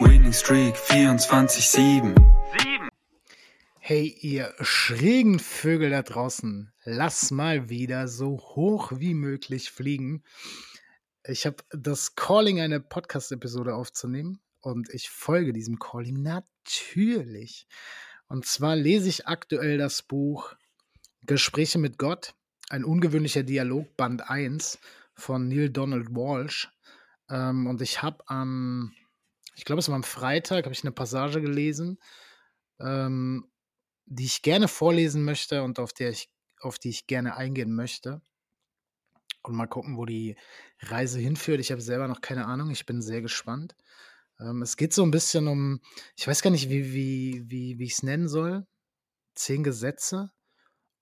Winning Streak 24-7. Hey, ihr schrägen Vögel da draußen, lass mal wieder so hoch wie möglich fliegen. Ich habe das Calling, eine Podcast-Episode aufzunehmen und ich folge diesem Calling natürlich. Und zwar lese ich aktuell das Buch Gespräche mit Gott, ein ungewöhnlicher Dialog, Band 1 von Neil Donald Walsh. Ähm, und ich habe am, ich glaube, es war am Freitag, habe ich eine Passage gelesen. Ähm, die ich gerne vorlesen möchte und auf, der ich, auf die ich gerne eingehen möchte. Und mal gucken, wo die Reise hinführt. Ich habe selber noch keine Ahnung. Ich bin sehr gespannt. Ähm, es geht so ein bisschen um, ich weiß gar nicht, wie, wie, wie, wie ich es nennen soll. Zehn Gesetze,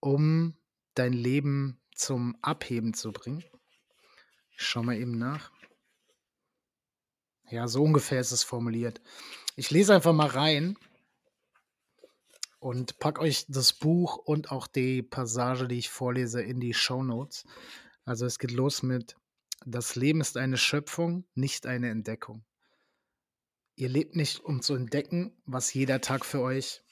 um dein Leben zum Abheben zu bringen. Ich schau mal eben nach. Ja, so ungefähr ist es formuliert. Ich lese einfach mal rein und pack euch das Buch und auch die Passage, die ich vorlese, in die Show Notes. Also es geht los mit Das Leben ist eine Schöpfung, nicht eine Entdeckung. Ihr lebt nicht, um zu entdecken, was jeder Tag für euch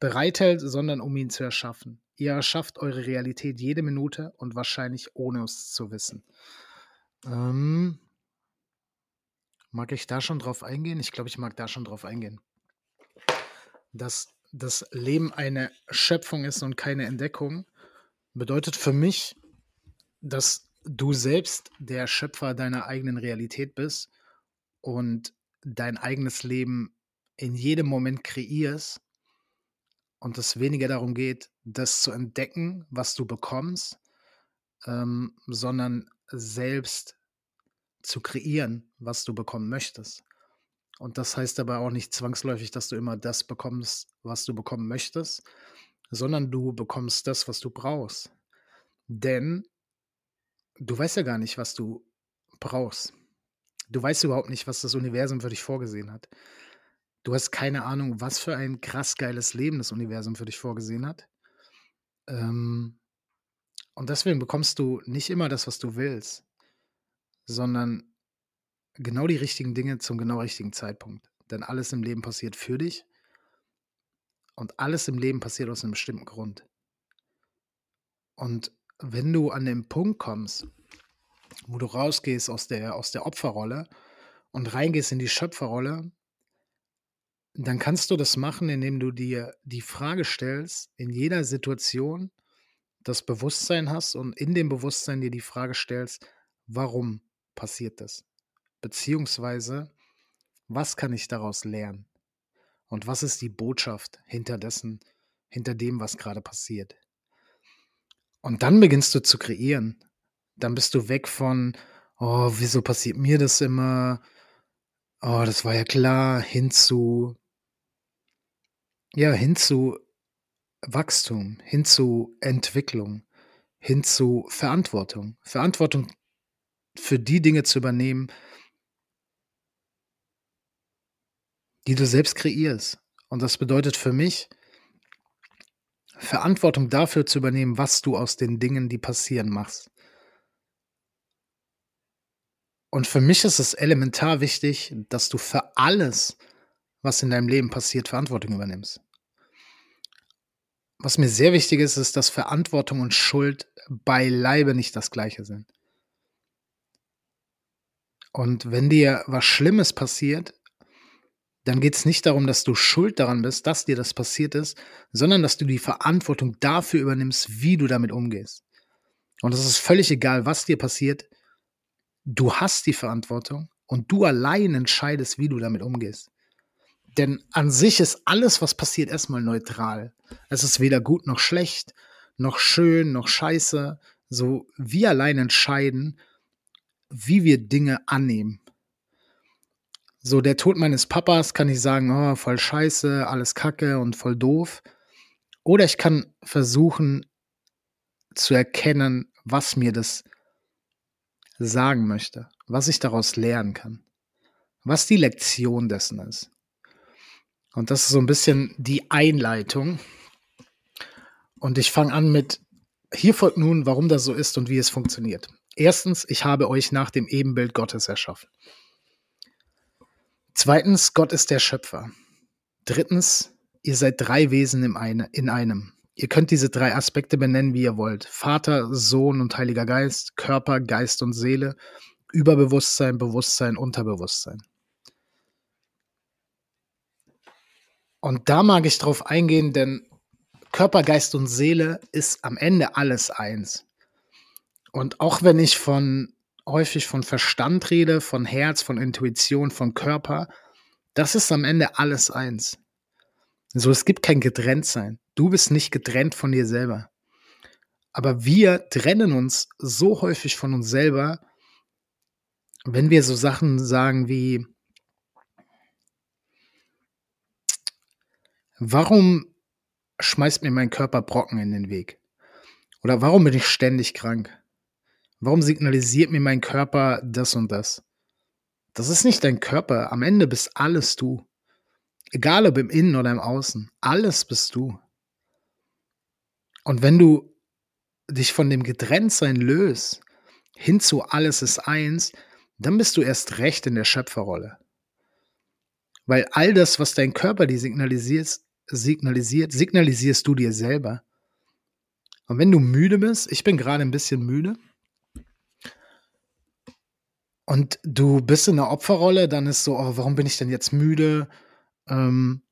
bereithält, sondern um ihn zu erschaffen. Ihr erschafft eure Realität jede Minute und wahrscheinlich ohne es zu wissen. Ähm, mag ich da schon drauf eingehen? Ich glaube, ich mag da schon drauf eingehen dass das Leben eine Schöpfung ist und keine Entdeckung, bedeutet für mich, dass du selbst der Schöpfer deiner eigenen Realität bist und dein eigenes Leben in jedem Moment kreierst und es weniger darum geht, das zu entdecken, was du bekommst, ähm, sondern selbst zu kreieren, was du bekommen möchtest. Und das heißt aber auch nicht zwangsläufig, dass du immer das bekommst, was du bekommen möchtest, sondern du bekommst das, was du brauchst. Denn du weißt ja gar nicht, was du brauchst. Du weißt überhaupt nicht, was das Universum für dich vorgesehen hat. Du hast keine Ahnung, was für ein krass geiles Leben das Universum für dich vorgesehen hat. Ähm, und deswegen bekommst du nicht immer das, was du willst, sondern genau die richtigen Dinge zum genau richtigen Zeitpunkt. Denn alles im Leben passiert für dich und alles im Leben passiert aus einem bestimmten Grund. Und wenn du an den Punkt kommst, wo du rausgehst aus der, aus der Opferrolle und reingehst in die Schöpferrolle, dann kannst du das machen, indem du dir die Frage stellst, in jeder Situation das Bewusstsein hast und in dem Bewusstsein dir die Frage stellst, warum passiert das? Beziehungsweise, was kann ich daraus lernen? Und was ist die Botschaft hinter dessen, hinter dem, was gerade passiert? Und dann beginnst du zu kreieren. Dann bist du weg von, oh, wieso passiert mir das immer? Oh, das war ja klar, hin zu, ja, hin zu Wachstum, hin zu Entwicklung, hin zu Verantwortung. Verantwortung für die Dinge zu übernehmen, die du selbst kreierst. Und das bedeutet für mich, Verantwortung dafür zu übernehmen, was du aus den Dingen, die passieren, machst. Und für mich ist es elementar wichtig, dass du für alles, was in deinem Leben passiert, Verantwortung übernimmst. Was mir sehr wichtig ist, ist, dass Verantwortung und Schuld beileibe nicht das gleiche sind. Und wenn dir was Schlimmes passiert, dann geht es nicht darum, dass du schuld daran bist, dass dir das passiert ist, sondern dass du die Verantwortung dafür übernimmst, wie du damit umgehst. Und es ist völlig egal, was dir passiert. Du hast die Verantwortung und du allein entscheidest, wie du damit umgehst. Denn an sich ist alles, was passiert, erstmal neutral. Es ist weder gut noch schlecht, noch schön, noch scheiße. So, wir allein entscheiden, wie wir Dinge annehmen. So, der Tod meines Papas kann ich sagen, oh, voll scheiße, alles kacke und voll doof. Oder ich kann versuchen zu erkennen, was mir das sagen möchte, was ich daraus lernen kann, was die Lektion dessen ist. Und das ist so ein bisschen die Einleitung. Und ich fange an mit, hier folgt nun, warum das so ist und wie es funktioniert. Erstens, ich habe euch nach dem Ebenbild Gottes erschaffen. Zweitens, Gott ist der Schöpfer. Drittens, ihr seid drei Wesen in einem. Ihr könnt diese drei Aspekte benennen, wie ihr wollt. Vater, Sohn und Heiliger Geist, Körper, Geist und Seele, Überbewusstsein, Bewusstsein, Unterbewusstsein. Und da mag ich drauf eingehen, denn Körper, Geist und Seele ist am Ende alles eins. Und auch wenn ich von häufig von Verstand rede, von Herz, von Intuition, von Körper. Das ist am Ende alles eins. So, es gibt kein Getrenntsein. Du bist nicht getrennt von dir selber. Aber wir trennen uns so häufig von uns selber, wenn wir so Sachen sagen wie, warum schmeißt mir mein Körper Brocken in den Weg? Oder warum bin ich ständig krank? Warum signalisiert mir mein Körper das und das? Das ist nicht dein Körper. Am Ende bist alles du. Egal ob im Innen oder im Außen. Alles bist du. Und wenn du dich von dem Getrenntsein löst, hin zu alles ist eins, dann bist du erst recht in der Schöpferrolle. Weil all das, was dein Körper dir signalisiert, signalisiert, signalisierst du dir selber. Und wenn du müde bist, ich bin gerade ein bisschen müde, und du bist in der Opferrolle, dann ist so, oh, warum bin ich denn jetzt müde? Ähm,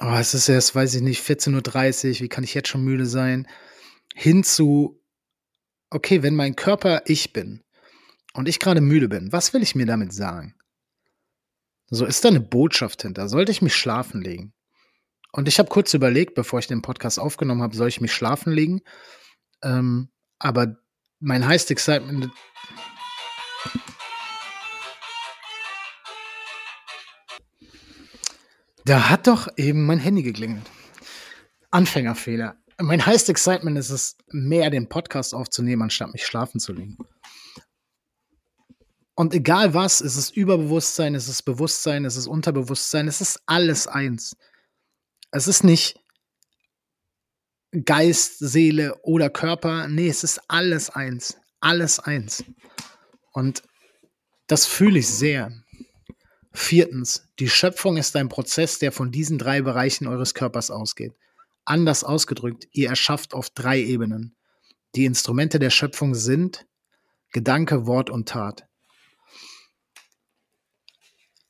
oh, es ist erst, weiß ich nicht, 14.30 Uhr, wie kann ich jetzt schon müde sein? Hin zu, okay, wenn mein Körper ich bin und ich gerade müde bin, was will ich mir damit sagen? So ist da eine Botschaft hinter. Sollte ich mich schlafen legen? Und ich habe kurz überlegt, bevor ich den Podcast aufgenommen habe, soll ich mich schlafen legen? Ähm, aber mein Highest Excitement Da hat doch eben mein Handy geklingelt. Anfängerfehler. Mein highest excitement ist es, mehr den Podcast aufzunehmen, anstatt mich schlafen zu legen. Und egal was, ist es Überbewusstsein, ist es Bewusstsein, ist es Unterbewusstsein, es ist alles eins. Es ist nicht Geist, Seele oder Körper. Nee, es ist alles eins. Alles eins. Und das fühle ich sehr. Viertens, die Schöpfung ist ein Prozess, der von diesen drei Bereichen eures Körpers ausgeht. Anders ausgedrückt, ihr erschafft auf drei Ebenen. Die Instrumente der Schöpfung sind Gedanke, Wort und Tat.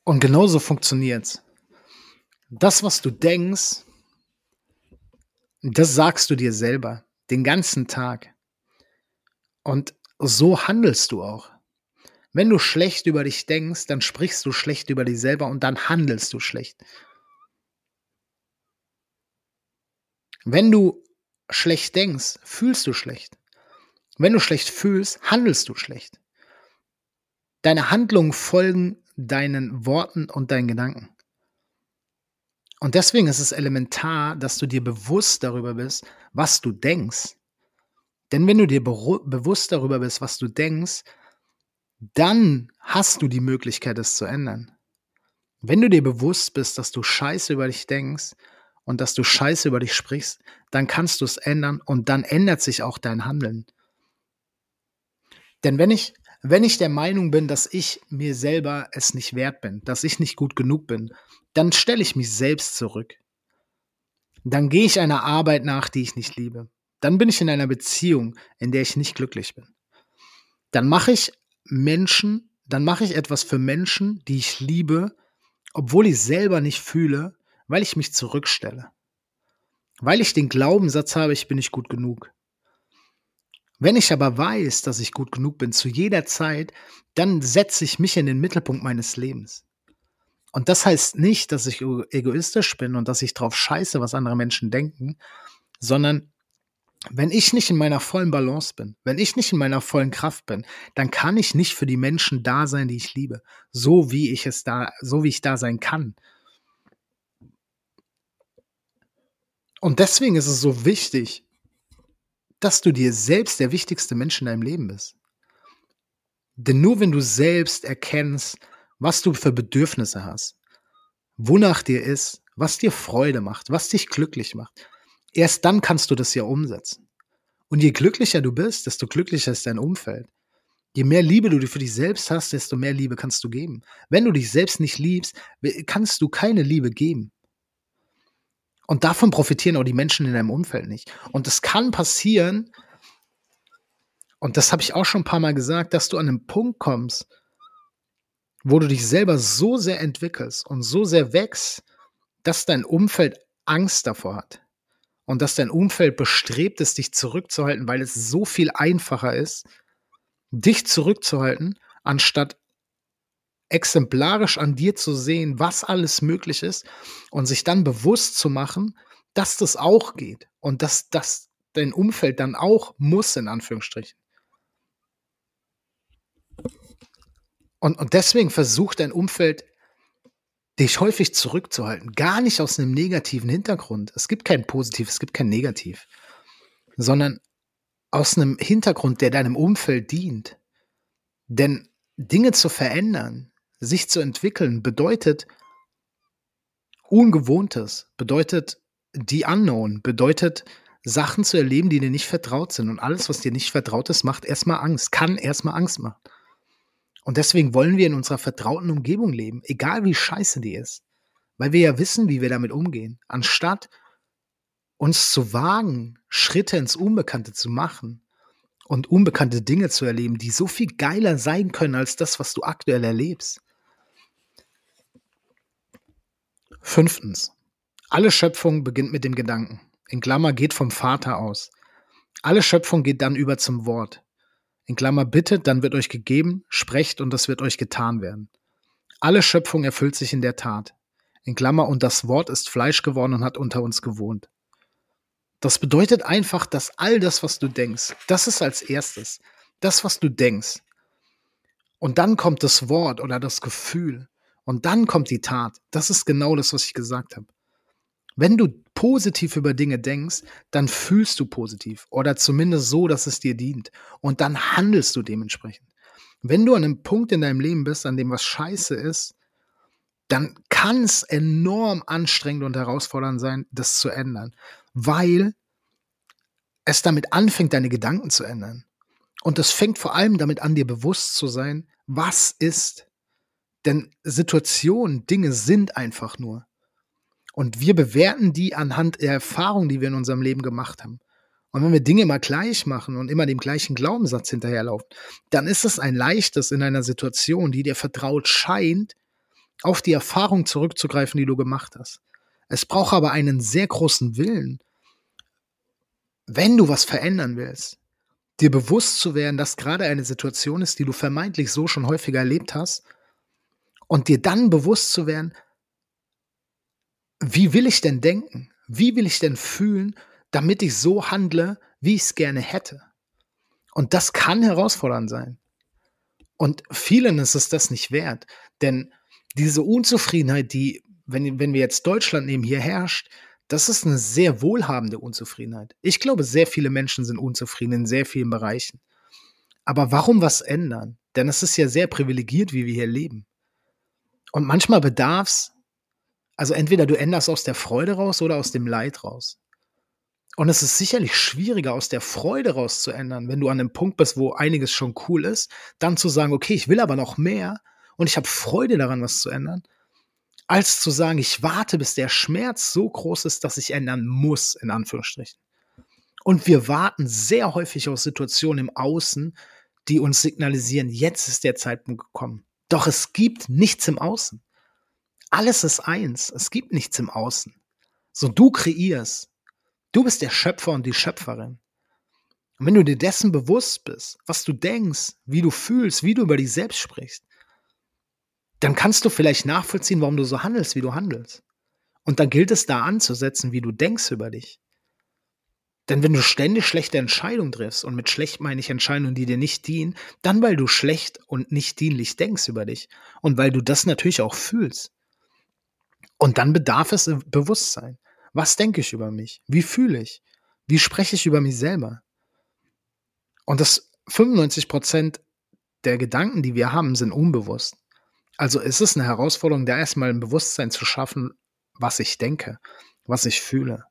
Und genauso funktioniert's. Das, was du denkst, das sagst du dir selber den ganzen Tag. Und so handelst du auch. Wenn du schlecht über dich denkst, dann sprichst du schlecht über dich selber und dann handelst du schlecht. Wenn du schlecht denkst, fühlst du schlecht. Wenn du schlecht fühlst, handelst du schlecht. Deine Handlungen folgen deinen Worten und deinen Gedanken. Und deswegen ist es elementar, dass du dir bewusst darüber bist, was du denkst. Denn wenn du dir bewusst darüber bist, was du denkst, dann hast du die Möglichkeit, es zu ändern. Wenn du dir bewusst bist, dass du Scheiße über dich denkst und dass du Scheiße über dich sprichst, dann kannst du es ändern und dann ändert sich auch dein Handeln. Denn wenn ich, wenn ich der Meinung bin, dass ich mir selber es nicht wert bin, dass ich nicht gut genug bin, dann stelle ich mich selbst zurück. Dann gehe ich einer Arbeit nach, die ich nicht liebe. Dann bin ich in einer Beziehung, in der ich nicht glücklich bin. Dann mache ich Menschen, dann mache ich etwas für Menschen, die ich liebe, obwohl ich selber nicht fühle, weil ich mich zurückstelle. Weil ich den Glaubenssatz habe, ich bin nicht gut genug. Wenn ich aber weiß, dass ich gut genug bin zu jeder Zeit, dann setze ich mich in den Mittelpunkt meines Lebens. Und das heißt nicht, dass ich egoistisch bin und dass ich drauf scheiße, was andere Menschen denken, sondern wenn ich nicht in meiner vollen Balance bin, wenn ich nicht in meiner vollen Kraft bin, dann kann ich nicht für die Menschen da sein, die ich liebe, so wie ich es da, so wie ich da sein kann. Und deswegen ist es so wichtig, dass du dir selbst der wichtigste Mensch in deinem Leben bist. Denn nur wenn du selbst erkennst, was du für Bedürfnisse hast, wonach dir ist, was dir Freude macht, was dich glücklich macht, erst dann kannst du das ja umsetzen. Und je glücklicher du bist, desto glücklicher ist dein Umfeld. Je mehr Liebe du für dich selbst hast, desto mehr Liebe kannst du geben. Wenn du dich selbst nicht liebst, kannst du keine Liebe geben. Und davon profitieren auch die Menschen in deinem Umfeld nicht. Und es kann passieren, und das habe ich auch schon ein paar Mal gesagt, dass du an einen Punkt kommst, wo du dich selber so sehr entwickelst und so sehr wächst, dass dein Umfeld Angst davor hat. Und dass dein Umfeld bestrebt ist, dich zurückzuhalten, weil es so viel einfacher ist, dich zurückzuhalten, anstatt exemplarisch an dir zu sehen, was alles möglich ist und sich dann bewusst zu machen, dass das auch geht und dass das dein Umfeld dann auch muss, in Anführungsstrichen. Und, und deswegen versucht dein Umfeld, dich häufig zurückzuhalten. Gar nicht aus einem negativen Hintergrund. Es gibt kein Positiv, es gibt kein Negativ. Sondern aus einem Hintergrund, der deinem Umfeld dient. Denn Dinge zu verändern, sich zu entwickeln bedeutet Ungewohntes, bedeutet die Unknown, bedeutet Sachen zu erleben, die dir nicht vertraut sind. Und alles, was dir nicht vertraut ist, macht erstmal Angst, kann erstmal Angst machen. Und deswegen wollen wir in unserer vertrauten Umgebung leben, egal wie scheiße die ist. Weil wir ja wissen, wie wir damit umgehen. Anstatt uns zu wagen, Schritte ins Unbekannte zu machen und unbekannte Dinge zu erleben, die so viel geiler sein können als das, was du aktuell erlebst. Fünftens. Alle Schöpfung beginnt mit dem Gedanken. In Klammer geht vom Vater aus. Alle Schöpfung geht dann über zum Wort. In Klammer bittet, dann wird euch gegeben, sprecht und das wird euch getan werden. Alle Schöpfung erfüllt sich in der Tat. In Klammer und das Wort ist Fleisch geworden und hat unter uns gewohnt. Das bedeutet einfach, dass all das, was du denkst, das ist als erstes. Das, was du denkst. Und dann kommt das Wort oder das Gefühl. Und dann kommt die Tat. Das ist genau das, was ich gesagt habe. Wenn du positiv über Dinge denkst, dann fühlst du positiv oder zumindest so, dass es dir dient. Und dann handelst du dementsprechend. Wenn du an einem Punkt in deinem Leben bist, an dem was scheiße ist, dann kann es enorm anstrengend und herausfordernd sein, das zu ändern, weil es damit anfängt, deine Gedanken zu ändern. Und es fängt vor allem damit an, dir bewusst zu sein, was ist. Denn Situationen, Dinge sind einfach nur. Und wir bewerten die anhand der Erfahrungen, die wir in unserem Leben gemacht haben. Und wenn wir Dinge immer gleich machen und immer dem gleichen Glaubenssatz hinterherlaufen, dann ist es ein leichtes in einer Situation, die dir vertraut scheint, auf die Erfahrung zurückzugreifen, die du gemacht hast. Es braucht aber einen sehr großen Willen, wenn du was verändern willst, dir bewusst zu werden, dass gerade eine Situation ist, die du vermeintlich so schon häufiger erlebt hast und dir dann bewusst zu werden, wie will ich denn denken? Wie will ich denn fühlen, damit ich so handle, wie ich es gerne hätte? Und das kann herausfordernd sein. Und vielen ist es das nicht wert. Denn diese Unzufriedenheit, die, wenn, wenn wir jetzt Deutschland nehmen, hier herrscht, das ist eine sehr wohlhabende Unzufriedenheit. Ich glaube, sehr viele Menschen sind unzufrieden in sehr vielen Bereichen. Aber warum was ändern? Denn es ist ja sehr privilegiert, wie wir hier leben. Und manchmal bedarf es, also entweder du änderst aus der Freude raus oder aus dem Leid raus. Und es ist sicherlich schwieriger, aus der Freude raus zu ändern, wenn du an einem Punkt bist, wo einiges schon cool ist, dann zu sagen, okay, ich will aber noch mehr und ich habe Freude daran, was zu ändern, als zu sagen, ich warte, bis der Schmerz so groß ist, dass ich ändern muss, in Anführungsstrichen. Und wir warten sehr häufig aus Situationen im Außen, die uns signalisieren, jetzt ist der Zeitpunkt gekommen. Doch es gibt nichts im Außen. Alles ist eins. Es gibt nichts im Außen. So, du kreierst. Du bist der Schöpfer und die Schöpferin. Und wenn du dir dessen bewusst bist, was du denkst, wie du fühlst, wie du über dich selbst sprichst, dann kannst du vielleicht nachvollziehen, warum du so handelst, wie du handelst. Und dann gilt es da anzusetzen, wie du denkst über dich. Denn wenn du ständig schlechte Entscheidungen triffst, und mit schlecht meine ich Entscheidungen, die dir nicht dienen, dann weil du schlecht und nicht dienlich denkst über dich. Und weil du das natürlich auch fühlst. Und dann bedarf es Bewusstsein. Was denke ich über mich? Wie fühle ich? Wie spreche ich über mich selber? Und das 95 Prozent der Gedanken, die wir haben, sind unbewusst. Also ist es eine Herausforderung, da erstmal ein Bewusstsein zu schaffen, was ich denke, was ich fühle.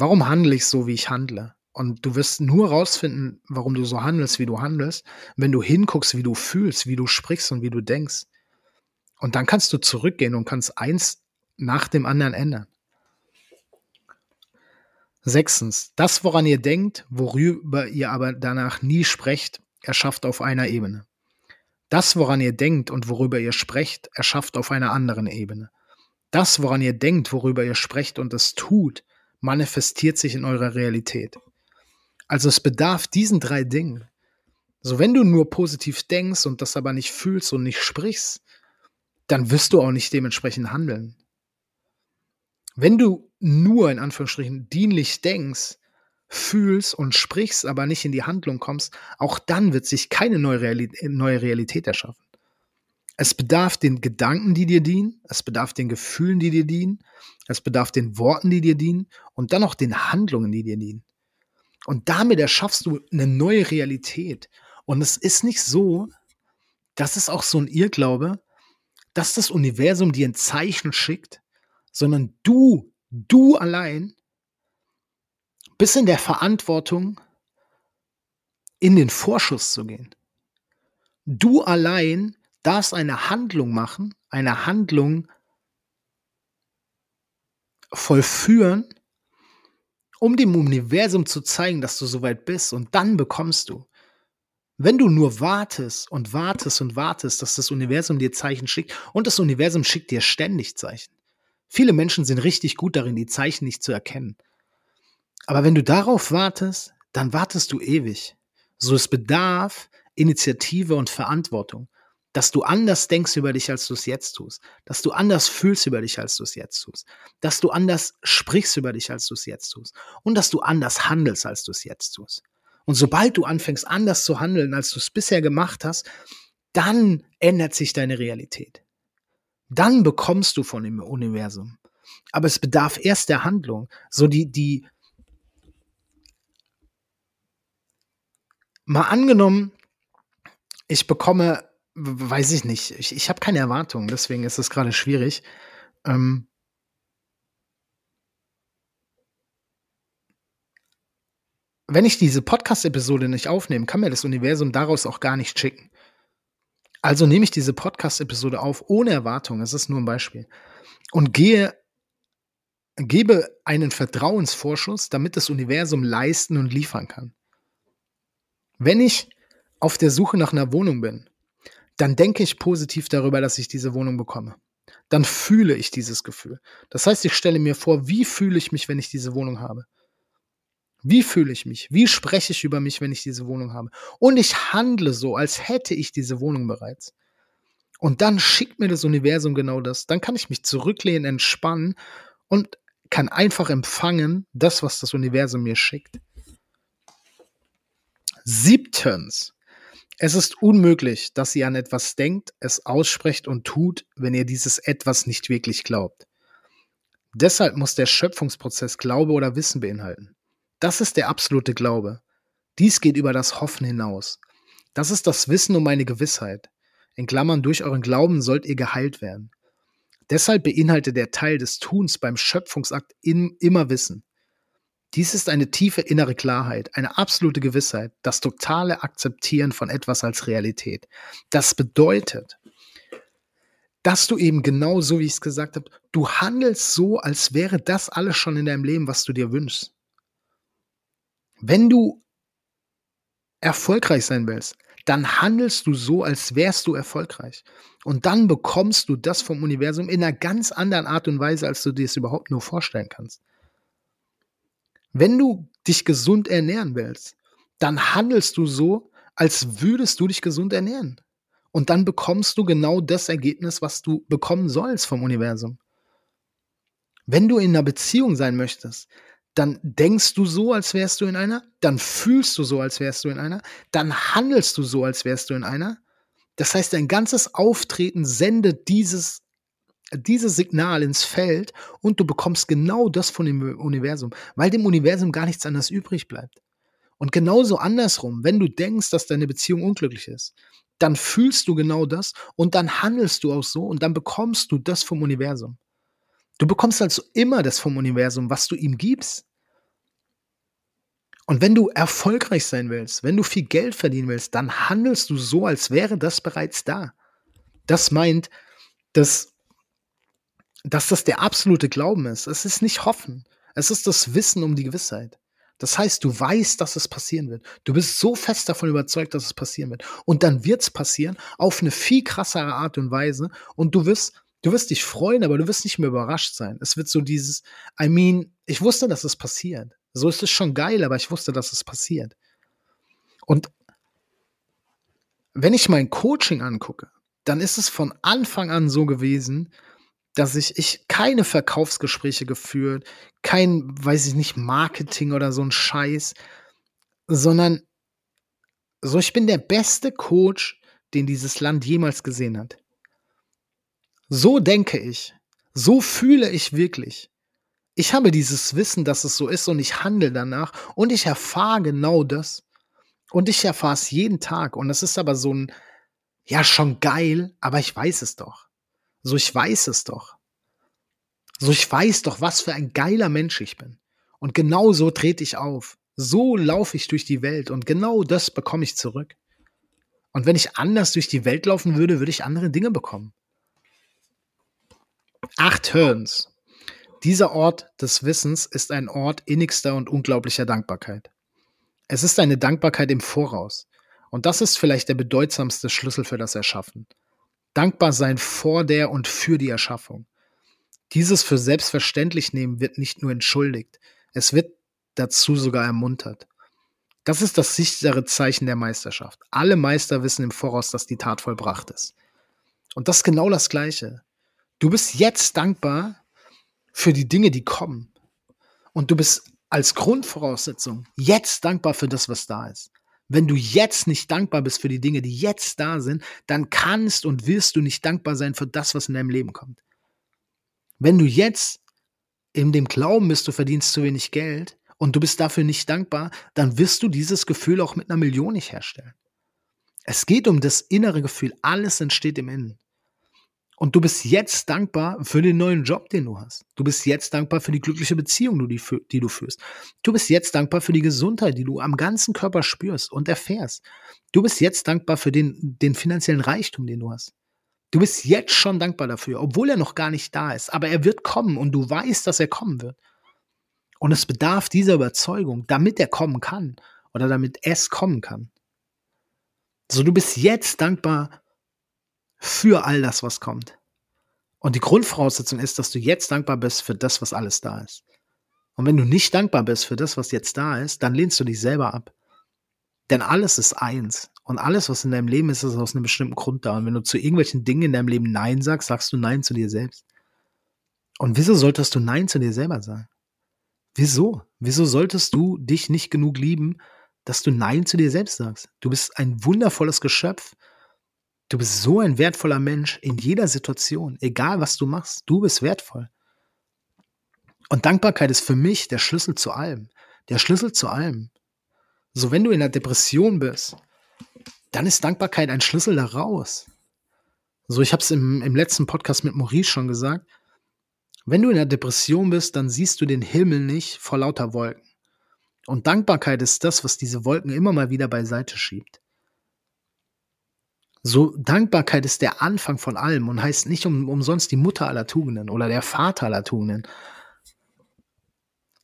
Warum handle ich so, wie ich handle? Und du wirst nur rausfinden, warum du so handelst, wie du handelst, wenn du hinguckst, wie du fühlst, wie du sprichst und wie du denkst. Und dann kannst du zurückgehen und kannst eins nach dem anderen ändern. Sechstens, das, woran ihr denkt, worüber ihr aber danach nie sprecht, erschafft auf einer Ebene. Das, woran ihr denkt und worüber ihr sprecht, erschafft auf einer anderen Ebene. Das, woran ihr denkt, worüber ihr sprecht und es tut, manifestiert sich in eurer Realität. Also es bedarf diesen drei Dingen. So, wenn du nur positiv denkst und das aber nicht fühlst und nicht sprichst, dann wirst du auch nicht dementsprechend handeln. Wenn du nur in Anführungsstrichen dienlich denkst, fühlst und sprichst, aber nicht in die Handlung kommst, auch dann wird sich keine neue Realität erschaffen. Es bedarf den Gedanken, die dir dienen, es bedarf den Gefühlen, die dir dienen, es bedarf den Worten, die dir dienen und dann auch den Handlungen, die dir dienen. Und damit erschaffst du eine neue Realität. Und es ist nicht so, das ist auch so ein Irrglaube, dass das Universum dir ein Zeichen schickt, sondern du, du allein bist in der Verantwortung, in den Vorschuss zu gehen. Du allein darfst eine Handlung machen, eine Handlung vollführen, um dem Universum zu zeigen, dass du soweit bist und dann bekommst du. Wenn du nur wartest und wartest und wartest, dass das Universum dir Zeichen schickt und das Universum schickt dir ständig Zeichen. Viele Menschen sind richtig gut darin, die Zeichen nicht zu erkennen. Aber wenn du darauf wartest, dann wartest du ewig. So es bedarf Initiative und Verantwortung, dass du anders denkst über dich, als du es jetzt tust, dass du anders fühlst über dich, als du es jetzt tust, dass du anders sprichst über dich, als du es jetzt tust und dass du anders handelst, als du es jetzt tust. Und sobald du anfängst, anders zu handeln, als du es bisher gemacht hast, dann ändert sich deine Realität dann bekommst du von dem Universum. Aber es bedarf erst der Handlung. So die, die, mal angenommen, ich bekomme, weiß ich nicht, ich, ich habe keine Erwartungen, deswegen ist es gerade schwierig. Ähm, wenn ich diese Podcast-Episode nicht aufnehme, kann mir das Universum daraus auch gar nicht schicken. Also nehme ich diese Podcast-Episode auf ohne Erwartung, es ist nur ein Beispiel, und gehe, gebe einen Vertrauensvorschuss, damit das Universum leisten und liefern kann. Wenn ich auf der Suche nach einer Wohnung bin, dann denke ich positiv darüber, dass ich diese Wohnung bekomme. Dann fühle ich dieses Gefühl. Das heißt, ich stelle mir vor, wie fühle ich mich, wenn ich diese Wohnung habe. Wie fühle ich mich? Wie spreche ich über mich, wenn ich diese Wohnung habe? Und ich handle so, als hätte ich diese Wohnung bereits. Und dann schickt mir das Universum genau das. Dann kann ich mich zurücklehnen, entspannen und kann einfach empfangen, das, was das Universum mir schickt. Siebtens. Es ist unmöglich, dass ihr an etwas denkt, es aussprecht und tut, wenn ihr dieses etwas nicht wirklich glaubt. Deshalb muss der Schöpfungsprozess Glaube oder Wissen beinhalten. Das ist der absolute Glaube. Dies geht über das Hoffen hinaus. Das ist das Wissen um eine Gewissheit. In Klammern, durch euren Glauben sollt ihr geheilt werden. Deshalb beinhaltet der Teil des Tuns beim Schöpfungsakt immer Wissen. Dies ist eine tiefe innere Klarheit, eine absolute Gewissheit, das totale Akzeptieren von etwas als Realität. Das bedeutet, dass du eben genau so, wie ich es gesagt habe, du handelst so, als wäre das alles schon in deinem Leben, was du dir wünschst. Wenn du erfolgreich sein willst, dann handelst du so, als wärst du erfolgreich. Und dann bekommst du das vom Universum in einer ganz anderen Art und Weise, als du dir es überhaupt nur vorstellen kannst. Wenn du dich gesund ernähren willst, dann handelst du so, als würdest du dich gesund ernähren. Und dann bekommst du genau das Ergebnis, was du bekommen sollst vom Universum. Wenn du in einer Beziehung sein möchtest, dann denkst du so, als wärst du in einer, dann fühlst du so, als wärst du in einer, dann handelst du so, als wärst du in einer. Das heißt, dein ganzes Auftreten sendet dieses, dieses Signal ins Feld und du bekommst genau das von dem Universum, weil dem Universum gar nichts anderes übrig bleibt. Und genauso andersrum, wenn du denkst, dass deine Beziehung unglücklich ist, dann fühlst du genau das und dann handelst du auch so und dann bekommst du das vom Universum. Du bekommst also immer das vom Universum, was du ihm gibst. Und wenn du erfolgreich sein willst, wenn du viel Geld verdienen willst, dann handelst du so, als wäre das bereits da. Das meint, dass, dass das der absolute Glauben ist. Es ist nicht Hoffen. Es ist das Wissen um die Gewissheit. Das heißt, du weißt, dass es passieren wird. Du bist so fest davon überzeugt, dass es passieren wird. Und dann wird es passieren auf eine viel krassere Art und Weise. Und du wirst du wirst dich freuen, aber du wirst nicht mehr überrascht sein. Es wird so dieses, I mean, ich wusste, dass es passiert. So ist es schon geil, aber ich wusste, dass es passiert. Und wenn ich mein Coaching angucke, dann ist es von Anfang an so gewesen, dass ich, ich keine Verkaufsgespräche geführt, kein, weiß ich nicht, Marketing oder so ein Scheiß, sondern so, ich bin der beste Coach, den dieses Land jemals gesehen hat. So denke ich. So fühle ich wirklich. Ich habe dieses Wissen, dass es so ist und ich handle danach und ich erfahre genau das. Und ich erfahre es jeden Tag. Und es ist aber so ein, ja, schon geil, aber ich weiß es doch. So, ich weiß es doch. So, ich weiß doch, was für ein geiler Mensch ich bin. Und genau so trete ich auf. So laufe ich durch die Welt und genau das bekomme ich zurück. Und wenn ich anders durch die Welt laufen würde, würde ich andere Dinge bekommen. Acht Hirns. Dieser Ort des Wissens ist ein Ort innigster und unglaublicher Dankbarkeit. Es ist eine Dankbarkeit im Voraus. Und das ist vielleicht der bedeutsamste Schlüssel für das Erschaffen. Dankbar sein vor der und für die Erschaffung. Dieses für selbstverständlich nehmen wird nicht nur entschuldigt, es wird dazu sogar ermuntert. Das ist das sichere Zeichen der Meisterschaft. Alle Meister wissen im Voraus, dass die Tat vollbracht ist. Und das ist genau das Gleiche. Du bist jetzt dankbar für die Dinge, die kommen. Und du bist als Grundvoraussetzung jetzt dankbar für das, was da ist. Wenn du jetzt nicht dankbar bist für die Dinge, die jetzt da sind, dann kannst und wirst du nicht dankbar sein für das, was in deinem Leben kommt. Wenn du jetzt in dem Glauben bist, du verdienst zu wenig Geld und du bist dafür nicht dankbar, dann wirst du dieses Gefühl auch mit einer Million nicht herstellen. Es geht um das innere Gefühl. Alles entsteht im Innen. Und du bist jetzt dankbar für den neuen Job, den du hast. Du bist jetzt dankbar für die glückliche Beziehung, die, du führst. Du bist jetzt dankbar für die Gesundheit, die du am ganzen Körper spürst und erfährst. Du bist jetzt dankbar für den, den finanziellen Reichtum, den du hast. Du bist jetzt schon dankbar dafür, obwohl er noch gar nicht da ist. Aber er wird kommen und du weißt, dass er kommen wird. Und es bedarf dieser Überzeugung, damit er kommen kann oder damit es kommen kann. So, du bist jetzt dankbar für all das, was kommt. Und die Grundvoraussetzung ist, dass du jetzt dankbar bist für das, was alles da ist. Und wenn du nicht dankbar bist für das, was jetzt da ist, dann lehnst du dich selber ab. Denn alles ist eins. Und alles, was in deinem Leben ist, ist aus einem bestimmten Grund da. Und wenn du zu irgendwelchen Dingen in deinem Leben Nein sagst, sagst du Nein zu dir selbst. Und wieso solltest du Nein zu dir selber sagen? Wieso? Wieso solltest du dich nicht genug lieben, dass du Nein zu dir selbst sagst? Du bist ein wundervolles Geschöpf Du bist so ein wertvoller Mensch in jeder Situation, egal was du machst, du bist wertvoll. Und Dankbarkeit ist für mich der Schlüssel zu allem. Der Schlüssel zu allem. So, wenn du in einer Depression bist, dann ist Dankbarkeit ein Schlüssel daraus. So, ich habe es im, im letzten Podcast mit Maurice schon gesagt. Wenn du in einer Depression bist, dann siehst du den Himmel nicht vor lauter Wolken. Und Dankbarkeit ist das, was diese Wolken immer mal wieder beiseite schiebt. So, Dankbarkeit ist der Anfang von allem und heißt nicht um, umsonst die Mutter aller Tugenden oder der Vater aller Tugenden.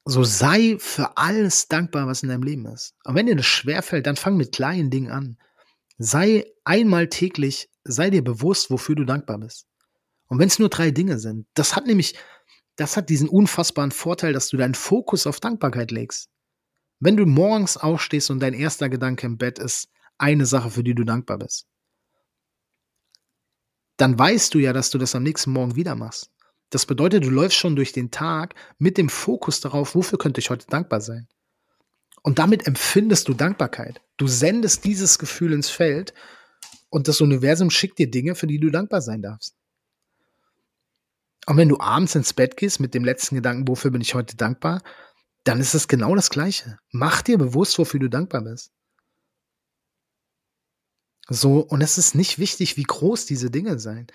So sei für alles dankbar, was in deinem Leben ist. Und wenn dir das schwerfällt, dann fang mit kleinen Dingen an. Sei einmal täglich, sei dir bewusst, wofür du dankbar bist. Und wenn es nur drei Dinge sind, das hat nämlich, das hat diesen unfassbaren Vorteil, dass du deinen Fokus auf Dankbarkeit legst. Wenn du morgens aufstehst und dein erster Gedanke im Bett ist eine Sache, für die du dankbar bist, dann weißt du ja, dass du das am nächsten Morgen wieder machst. Das bedeutet, du läufst schon durch den Tag mit dem Fokus darauf, wofür könnte ich heute dankbar sein. Und damit empfindest du Dankbarkeit. Du sendest dieses Gefühl ins Feld und das Universum schickt dir Dinge, für die du dankbar sein darfst. Und wenn du abends ins Bett gehst mit dem letzten Gedanken, wofür bin ich heute dankbar, dann ist es genau das Gleiche. Mach dir bewusst, wofür du dankbar bist. So, und es ist nicht wichtig, wie groß diese Dinge sein,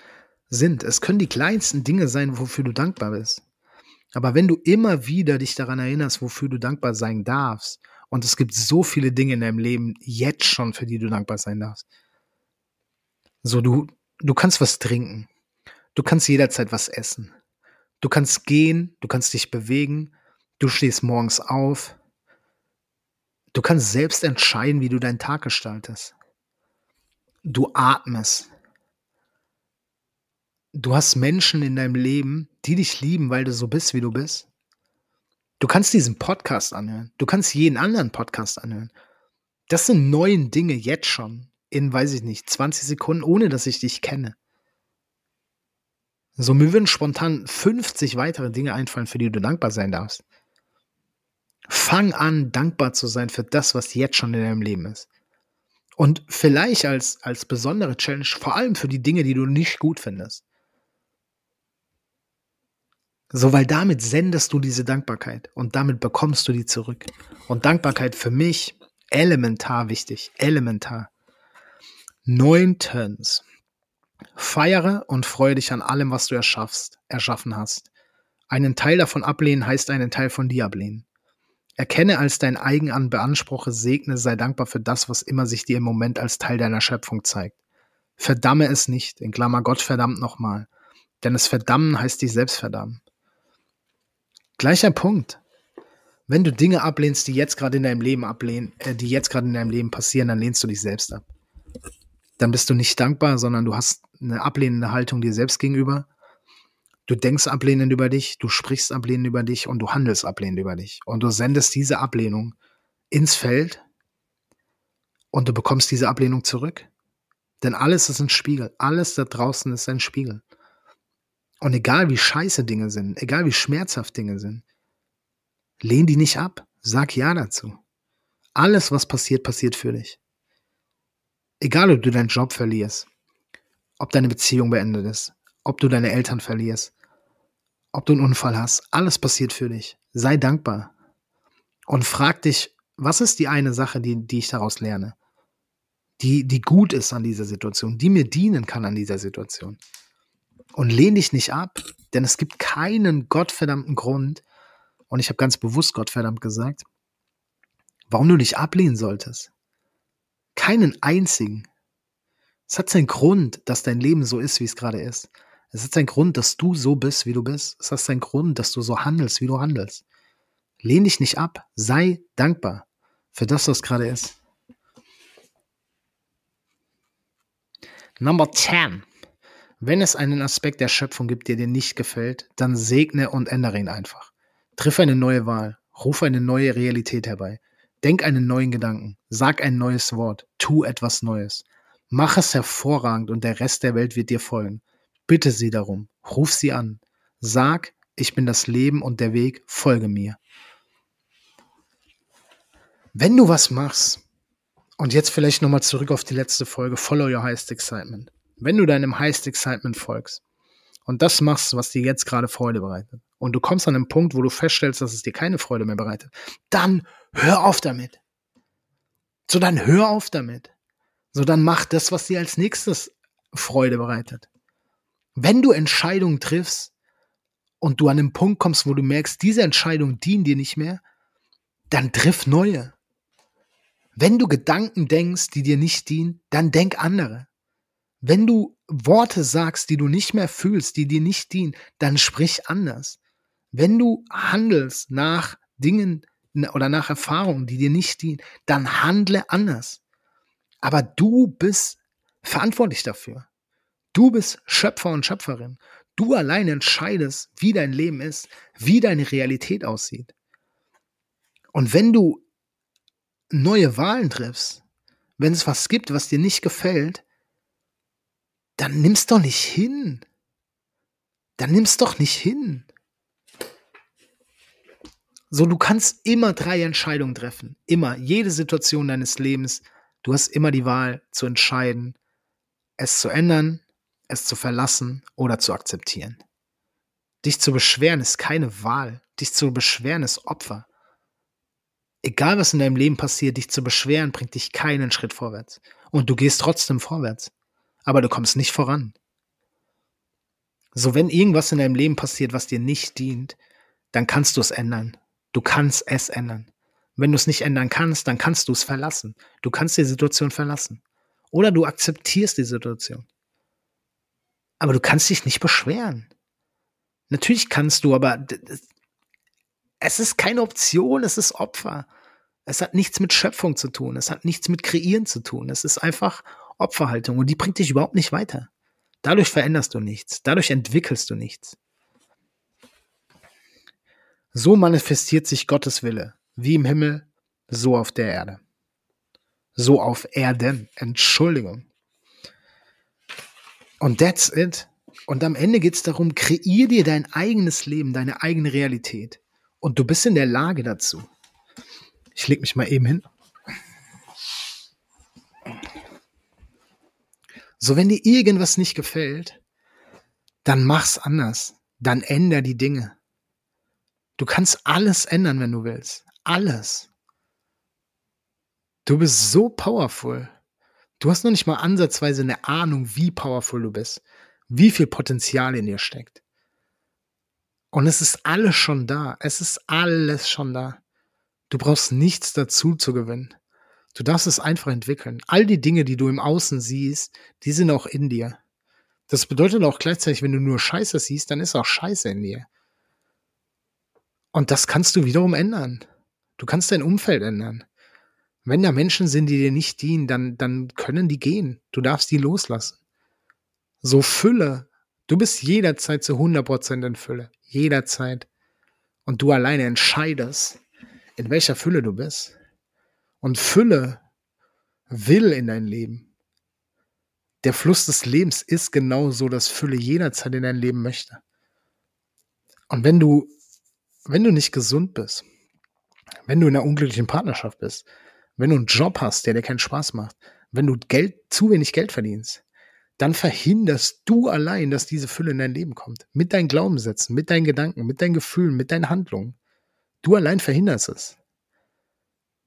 sind. Es können die kleinsten Dinge sein, wofür du dankbar bist. Aber wenn du immer wieder dich daran erinnerst, wofür du dankbar sein darfst, und es gibt so viele Dinge in deinem Leben jetzt schon, für die du dankbar sein darfst. So, du, du kannst was trinken. Du kannst jederzeit was essen. Du kannst gehen, du kannst dich bewegen, du stehst morgens auf. Du kannst selbst entscheiden, wie du deinen Tag gestaltest. Du atmest. Du hast Menschen in deinem Leben, die dich lieben, weil du so bist, wie du bist. Du kannst diesen Podcast anhören. Du kannst jeden anderen Podcast anhören. Das sind neuen Dinge jetzt schon. In, weiß ich nicht, 20 Sekunden, ohne dass ich dich kenne. So, mir würden spontan 50 weitere Dinge einfallen, für die du dankbar sein darfst. Fang an, dankbar zu sein für das, was jetzt schon in deinem Leben ist. Und vielleicht als, als besondere Challenge, vor allem für die Dinge, die du nicht gut findest. So, weil damit sendest du diese Dankbarkeit und damit bekommst du die zurück. Und Dankbarkeit für mich elementar wichtig, elementar. Neuntens. Feiere und freue dich an allem, was du erschaffst, erschaffen hast. Einen Teil davon ablehnen heißt einen Teil von dir ablehnen. Erkenne als dein eigen an, beanspruche, segne, sei dankbar für das, was immer sich dir im Moment als Teil deiner Schöpfung zeigt. Verdamme es nicht, in Klammer Gott verdammt nochmal. Denn es verdammen heißt dich selbst verdammen. Gleicher Punkt. Wenn du Dinge ablehnst, die jetzt gerade in deinem Leben ablehnen, äh, die jetzt gerade in deinem Leben passieren, dann lehnst du dich selbst ab. Dann bist du nicht dankbar, sondern du hast eine ablehnende Haltung dir selbst gegenüber. Du denkst ablehnend über dich, du sprichst ablehnend über dich und du handelst ablehnend über dich. Und du sendest diese Ablehnung ins Feld und du bekommst diese Ablehnung zurück. Denn alles ist ein Spiegel. Alles da draußen ist ein Spiegel. Und egal wie scheiße Dinge sind, egal wie schmerzhaft Dinge sind, lehn die nicht ab. Sag Ja dazu. Alles, was passiert, passiert für dich. Egal, ob du deinen Job verlierst, ob deine Beziehung beendet ist, ob du deine Eltern verlierst, ob du einen Unfall hast, alles passiert für dich. Sei dankbar. Und frag dich, was ist die eine Sache, die, die ich daraus lerne? Die, die gut ist an dieser Situation, die mir dienen kann an dieser Situation. Und lehn dich nicht ab, denn es gibt keinen gottverdammten Grund, und ich habe ganz bewusst Gottverdammt gesagt, warum du dich ablehnen solltest. Keinen einzigen. Es hat seinen Grund, dass dein Leben so ist, wie es gerade ist. Es hat seinen Grund, dass du so bist, wie du bist. Es hat seinen Grund, dass du so handelst, wie du handelst. Lehn dich nicht ab. Sei dankbar für das, was gerade ist. Number 10. Wenn es einen Aspekt der Schöpfung gibt, der dir nicht gefällt, dann segne und ändere ihn einfach. Triff eine neue Wahl, ruf eine neue Realität herbei. Denk einen neuen Gedanken, sag ein neues Wort, tu etwas Neues. Mach es hervorragend und der Rest der Welt wird dir folgen. Bitte sie darum, ruf sie an. Sag, ich bin das Leben und der Weg, folge mir. Wenn du was machst, und jetzt vielleicht nochmal zurück auf die letzte Folge, Follow Your Highest Excitement wenn du deinem Highest Excitement folgst und das machst, was dir jetzt gerade Freude bereitet, und du kommst an einen Punkt, wo du feststellst, dass es dir keine Freude mehr bereitet, dann hör auf damit. So, dann hör auf damit. So, dann mach das, was dir als nächstes Freude bereitet. Wenn du Entscheidungen triffst und du an einen Punkt kommst, wo du merkst, diese Entscheidungen dienen dir nicht mehr, dann triff neue. Wenn du Gedanken denkst, die dir nicht dienen, dann denk andere. Wenn du Worte sagst, die du nicht mehr fühlst, die dir nicht dienen, dann sprich anders. Wenn du handelst nach Dingen oder nach Erfahrungen, die dir nicht dienen, dann handle anders. Aber du bist verantwortlich dafür. Du bist Schöpfer und Schöpferin. Du allein entscheidest, wie dein Leben ist, wie deine Realität aussieht. Und wenn du neue Wahlen triffst, wenn es was gibt, was dir nicht gefällt, dann nimm's doch nicht hin. Dann nimm's doch nicht hin. So, du kannst immer drei Entscheidungen treffen. Immer. Jede Situation deines Lebens. Du hast immer die Wahl zu entscheiden, es zu ändern, es zu verlassen oder zu akzeptieren. Dich zu beschweren ist keine Wahl. Dich zu beschweren ist Opfer. Egal was in deinem Leben passiert, dich zu beschweren bringt dich keinen Schritt vorwärts. Und du gehst trotzdem vorwärts. Aber du kommst nicht voran. So, wenn irgendwas in deinem Leben passiert, was dir nicht dient, dann kannst du es ändern. Du kannst es ändern. Wenn du es nicht ändern kannst, dann kannst du es verlassen. Du kannst die Situation verlassen. Oder du akzeptierst die Situation. Aber du kannst dich nicht beschweren. Natürlich kannst du, aber es ist keine Option, es ist Opfer. Es hat nichts mit Schöpfung zu tun, es hat nichts mit Kreieren zu tun. Es ist einfach Opferhaltung und die bringt dich überhaupt nicht weiter. Dadurch veränderst du nichts, dadurch entwickelst du nichts. So manifestiert sich Gottes Wille, wie im Himmel, so auf der Erde. So auf Erden, Entschuldigung. Und that's it. Und am Ende geht es darum, kreier dir dein eigenes Leben, deine eigene Realität. Und du bist in der Lage dazu. Ich leg mich mal eben hin. So, wenn dir irgendwas nicht gefällt, dann mach's anders. Dann änder die Dinge. Du kannst alles ändern, wenn du willst. Alles. Du bist so powerful. Du hast noch nicht mal ansatzweise eine Ahnung, wie powerful du bist, wie viel Potenzial in dir steckt. Und es ist alles schon da. Es ist alles schon da. Du brauchst nichts dazu zu gewinnen. Du darfst es einfach entwickeln. All die Dinge, die du im Außen siehst, die sind auch in dir. Das bedeutet auch gleichzeitig, wenn du nur Scheiße siehst, dann ist auch Scheiße in dir. Und das kannst du wiederum ändern. Du kannst dein Umfeld ändern. Wenn da Menschen sind, die dir nicht dienen, dann, dann können die gehen. Du darfst die loslassen. So Fülle. Du bist jederzeit zu 100% in Fülle. Jederzeit. Und du alleine entscheidest, in welcher Fülle du bist. Und Fülle will in dein Leben. Der Fluss des Lebens ist genau so, dass Fülle jederzeit in dein Leben möchte. Und wenn du, wenn du nicht gesund bist, wenn du in einer unglücklichen Partnerschaft bist, wenn du einen Job hast, der dir keinen Spaß macht, wenn du Geld, zu wenig Geld verdienst, dann verhinderst du allein, dass diese Fülle in dein Leben kommt. Mit deinen Glaubenssätzen, mit deinen Gedanken, mit deinen Gefühlen, mit deinen Handlungen. Du allein verhinderst es.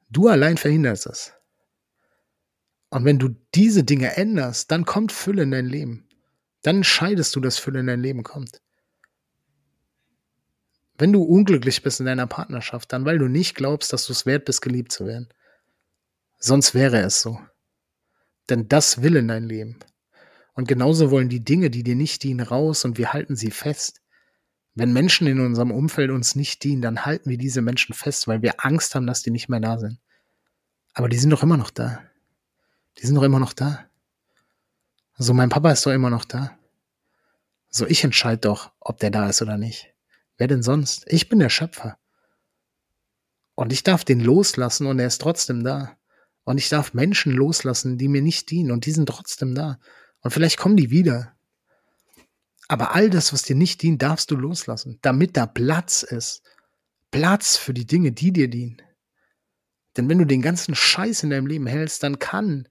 Du allein verhinderst es. Und wenn du diese Dinge änderst, dann kommt Fülle in dein Leben. Dann entscheidest du, dass Fülle in dein Leben kommt. Wenn du unglücklich bist in deiner Partnerschaft, dann weil du nicht glaubst, dass du es wert bist, geliebt zu werden. Sonst wäre es so. Denn das will in dein Leben. Und genauso wollen die Dinge, die dir nicht dienen, raus und wir halten sie fest. Wenn Menschen in unserem Umfeld uns nicht dienen, dann halten wir diese Menschen fest, weil wir Angst haben, dass die nicht mehr da sind. Aber die sind doch immer noch da. Die sind doch immer noch da. So, mein Papa ist doch immer noch da. So, ich entscheide doch, ob der da ist oder nicht. Wer denn sonst? Ich bin der Schöpfer. Und ich darf den loslassen und er ist trotzdem da. Und ich darf Menschen loslassen, die mir nicht dienen und die sind trotzdem da. Und vielleicht kommen die wieder. Aber all das, was dir nicht dient, darfst du loslassen, damit da Platz ist. Platz für die Dinge, die dir dienen. Denn wenn du den ganzen Scheiß in deinem Leben hältst, dann kann,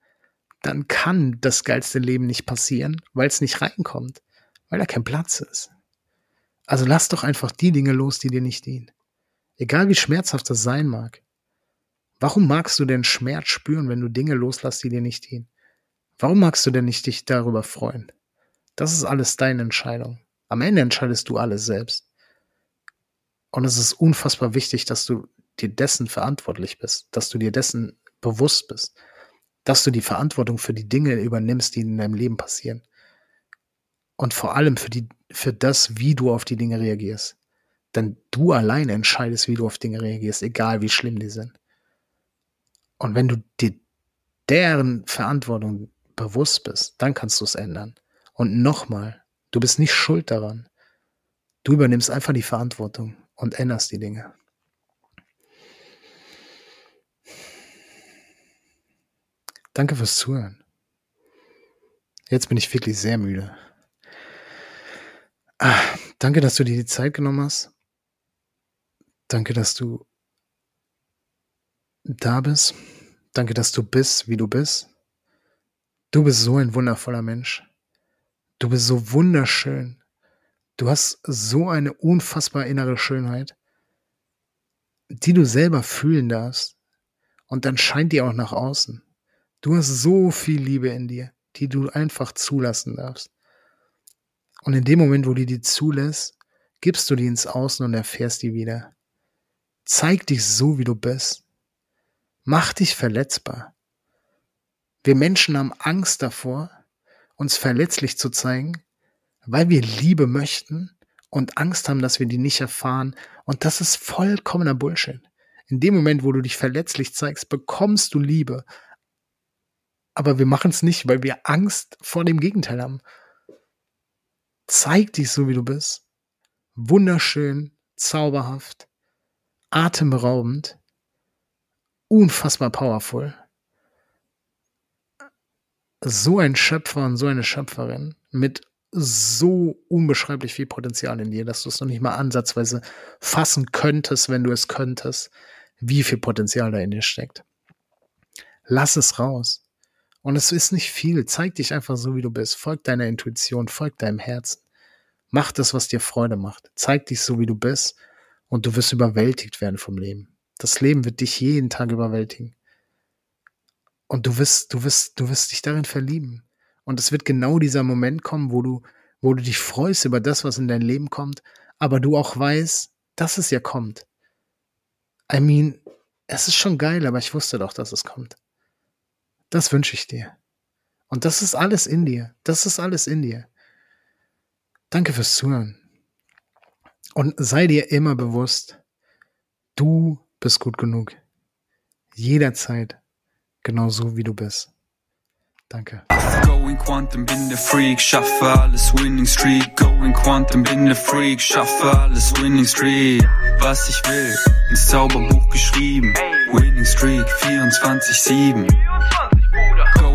dann kann das geilste Leben nicht passieren, weil es nicht reinkommt, weil da kein Platz ist. Also lass doch einfach die Dinge los, die dir nicht dienen. Egal wie schmerzhaft das sein mag. Warum magst du denn Schmerz spüren, wenn du Dinge loslässt, die dir nicht dienen? Warum magst du denn nicht dich darüber freuen? Das ist alles deine Entscheidung. Am Ende entscheidest du alles selbst. Und es ist unfassbar wichtig, dass du dir dessen verantwortlich bist, dass du dir dessen bewusst bist, dass du die Verantwortung für die Dinge übernimmst, die in deinem Leben passieren. Und vor allem für, die, für das, wie du auf die Dinge reagierst. Denn du allein entscheidest, wie du auf Dinge reagierst, egal wie schlimm die sind. Und wenn du dir deren Verantwortung bewusst bist, dann kannst du es ändern. Und nochmal, du bist nicht schuld daran. Du übernimmst einfach die Verantwortung und änderst die Dinge. Danke fürs Zuhören. Jetzt bin ich wirklich sehr müde. Ah, danke, dass du dir die Zeit genommen hast. Danke, dass du da bist. Danke, dass du bist, wie du bist. Du bist so ein wundervoller Mensch. Du bist so wunderschön. Du hast so eine unfassbar innere Schönheit, die du selber fühlen darfst. Und dann scheint die auch nach außen. Du hast so viel Liebe in dir, die du einfach zulassen darfst. Und in dem Moment, wo du die zulässt, gibst du die ins Außen und erfährst die wieder. Zeig dich so, wie du bist. Mach dich verletzbar. Wir Menschen haben Angst davor, uns verletzlich zu zeigen, weil wir Liebe möchten und Angst haben, dass wir die nicht erfahren. Und das ist vollkommener Bullshit. In dem Moment, wo du dich verletzlich zeigst, bekommst du Liebe. Aber wir machen es nicht, weil wir Angst vor dem Gegenteil haben. Zeig dich so, wie du bist. Wunderschön, zauberhaft, atemberaubend unfassbar powerful. So ein Schöpfer und so eine Schöpferin mit so unbeschreiblich viel Potenzial in dir, dass du es noch nicht mal ansatzweise fassen könntest, wenn du es könntest, wie viel Potenzial da in dir steckt. Lass es raus. Und es ist nicht viel. Zeig dich einfach so, wie du bist. Folg deiner Intuition, folg deinem Herzen. Mach das, was dir Freude macht. Zeig dich so, wie du bist. Und du wirst überwältigt werden vom Leben. Das Leben wird dich jeden Tag überwältigen. Und du wirst, du wirst, du wirst dich darin verlieben. Und es wird genau dieser Moment kommen, wo du, wo du dich freust über das, was in dein Leben kommt, aber du auch weißt, dass es ja kommt. I mean, es ist schon geil, aber ich wusste doch, dass es kommt. Das wünsche ich dir. Und das ist alles in dir. Das ist alles in dir. Danke fürs Zuhören. Und sei dir immer bewusst, du bist gut genug. Jederzeit. Genauso wie du bist. Danke. Going Quantum, bin der Freak, schaffe alles Winning Streak. Going Quantum, bin der Freak, schaffe alles Winning Streak. Was ich will, ins Zauberbuch geschrieben. Winning Streak 24-7.